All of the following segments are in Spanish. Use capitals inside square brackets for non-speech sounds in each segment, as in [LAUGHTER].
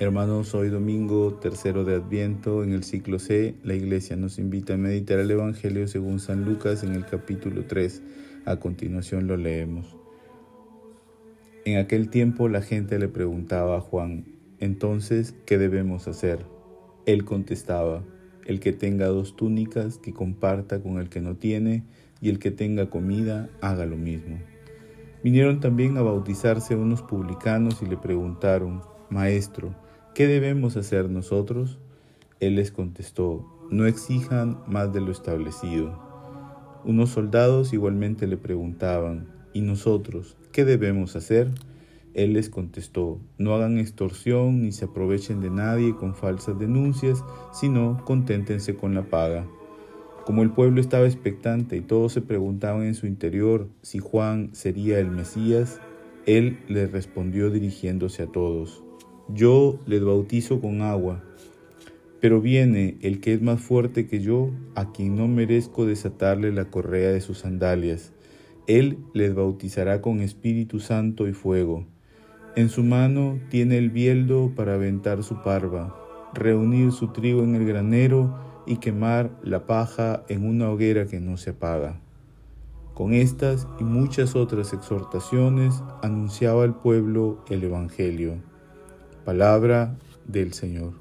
Hermanos, hoy domingo tercero de Adviento, en el ciclo C, la Iglesia nos invita a meditar el Evangelio según San Lucas en el capítulo 3. A continuación lo leemos. En aquel tiempo la gente le preguntaba a Juan, entonces, ¿qué debemos hacer? Él contestaba, el que tenga dos túnicas, que comparta con el que no tiene, y el que tenga comida, haga lo mismo. Vinieron también a bautizarse unos publicanos y le preguntaron, Maestro, ¿qué debemos hacer nosotros? Él les contestó, no exijan más de lo establecido. Unos soldados igualmente le preguntaban, ¿y nosotros qué debemos hacer? Él les contestó, no hagan extorsión ni se aprovechen de nadie con falsas denuncias, sino conténtense con la paga. Como el pueblo estaba expectante y todos se preguntaban en su interior si Juan sería el Mesías, él les respondió dirigiéndose a todos, yo les bautizo con agua, pero viene el que es más fuerte que yo, a quien no merezco desatarle la correa de sus sandalias. Él les bautizará con Espíritu Santo y fuego. En su mano tiene el bieldo para aventar su parva, reunir su trigo en el granero y quemar la paja en una hoguera que no se apaga. Con estas y muchas otras exhortaciones anunciaba al pueblo el Evangelio. Palabra del Señor.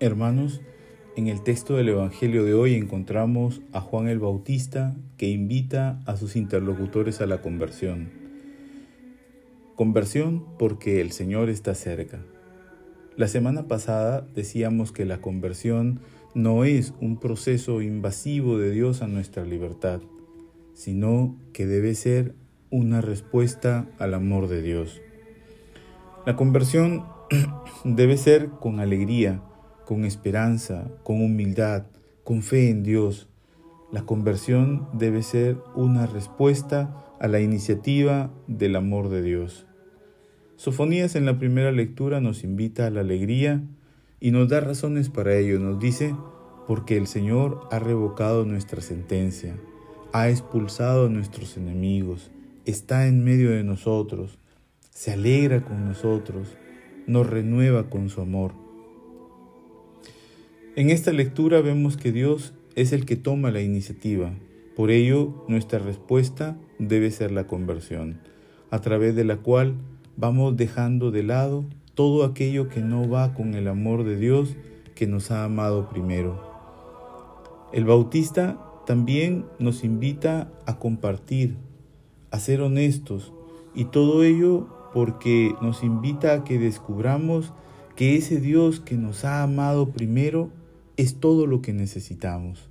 Hermanos, en el texto del Evangelio de hoy encontramos a Juan el Bautista que invita a sus interlocutores a la conversión. Conversión porque el Señor está cerca. La semana pasada decíamos que la conversión no es un proceso invasivo de Dios a nuestra libertad, sino que debe ser una respuesta al amor de Dios. La conversión [CLEARS THROAT] debe ser con alegría, con esperanza, con humildad, con fe en Dios. La conversión debe ser una respuesta a la iniciativa del amor de Dios. Sofonías en la primera lectura nos invita a la alegría y nos da razones para ello. Nos dice, porque el Señor ha revocado nuestra sentencia ha expulsado a nuestros enemigos, está en medio de nosotros, se alegra con nosotros, nos renueva con su amor. En esta lectura vemos que Dios es el que toma la iniciativa, por ello nuestra respuesta debe ser la conversión, a través de la cual vamos dejando de lado todo aquello que no va con el amor de Dios que nos ha amado primero. El bautista también nos invita a compartir, a ser honestos y todo ello porque nos invita a que descubramos que ese Dios que nos ha amado primero es todo lo que necesitamos.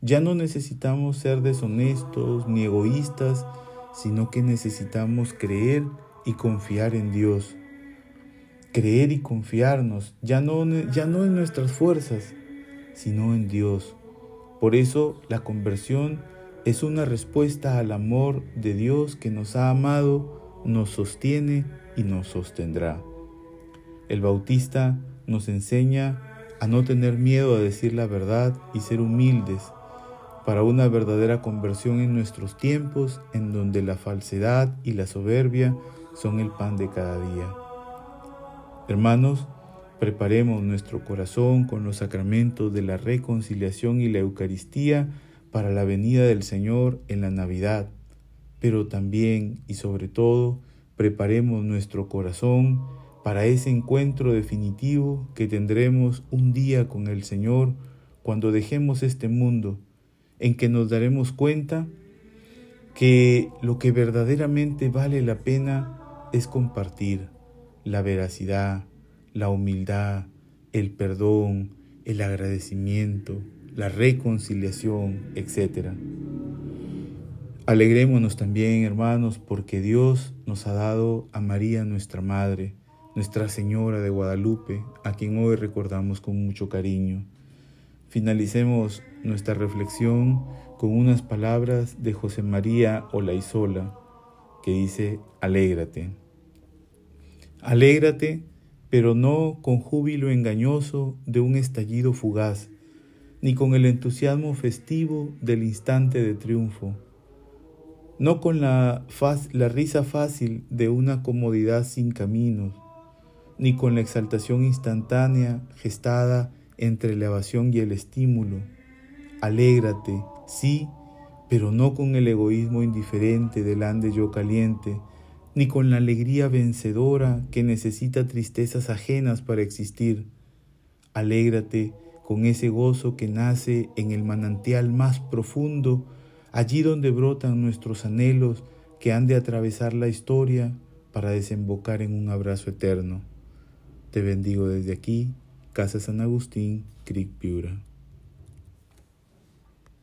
Ya no necesitamos ser deshonestos ni egoístas, sino que necesitamos creer y confiar en Dios. Creer y confiarnos, ya no, ya no en nuestras fuerzas, sino en Dios por eso la conversión es una respuesta al amor de Dios que nos ha amado, nos sostiene y nos sostendrá. El Bautista nos enseña a no tener miedo a decir la verdad y ser humildes para una verdadera conversión en nuestros tiempos en donde la falsedad y la soberbia son el pan de cada día. Hermanos, Preparemos nuestro corazón con los sacramentos de la reconciliación y la Eucaristía para la venida del Señor en la Navidad, pero también y sobre todo preparemos nuestro corazón para ese encuentro definitivo que tendremos un día con el Señor cuando dejemos este mundo, en que nos daremos cuenta que lo que verdaderamente vale la pena es compartir la veracidad, la humildad, el perdón, el agradecimiento, la reconciliación, etc. Alegrémonos también, hermanos, porque Dios nos ha dado a María, nuestra Madre, Nuestra Señora de Guadalupe, a quien hoy recordamos con mucho cariño. Finalicemos nuestra reflexión con unas palabras de José María Olaizola, que dice, alégrate. Alégrate pero no con júbilo engañoso de un estallido fugaz, ni con el entusiasmo festivo del instante de triunfo. no con la, risa fácil de una comodidad sin caminos, ni con la exaltación instantánea gestada entre la evasión y el estímulo. Alégrate, sí, pero no con el egoísmo indiferente del ande yo caliente, ni con la alegría vencedora que necesita tristezas ajenas para existir. Alégrate con ese gozo que nace en el manantial más profundo, allí donde brotan nuestros anhelos que han de atravesar la historia para desembocar en un abrazo eterno. Te bendigo desde aquí, Casa San Agustín, Creek Piura.